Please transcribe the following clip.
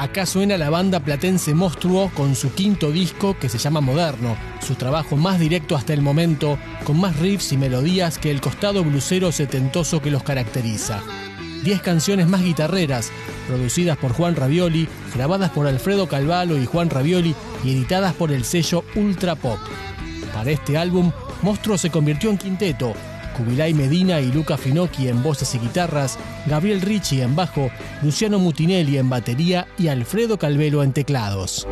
Acá suena la banda platense Monstruo con su quinto disco que se llama Moderno, su trabajo más directo hasta el momento, con más riffs y melodías que el costado blusero setentoso que los caracteriza. Diez canciones más guitarreras, producidas por Juan Ravioli, grabadas por Alfredo Calvalo y Juan Ravioli y editadas por el sello Ultra Pop. Para este álbum, Monstruo se convirtió en quinteto, Kubilay Medina y Luca Finocchi en voces y guitarras, Gabriel Ricci en bajo, Luciano Mutinelli en batería y Alfredo Calvelo en teclados.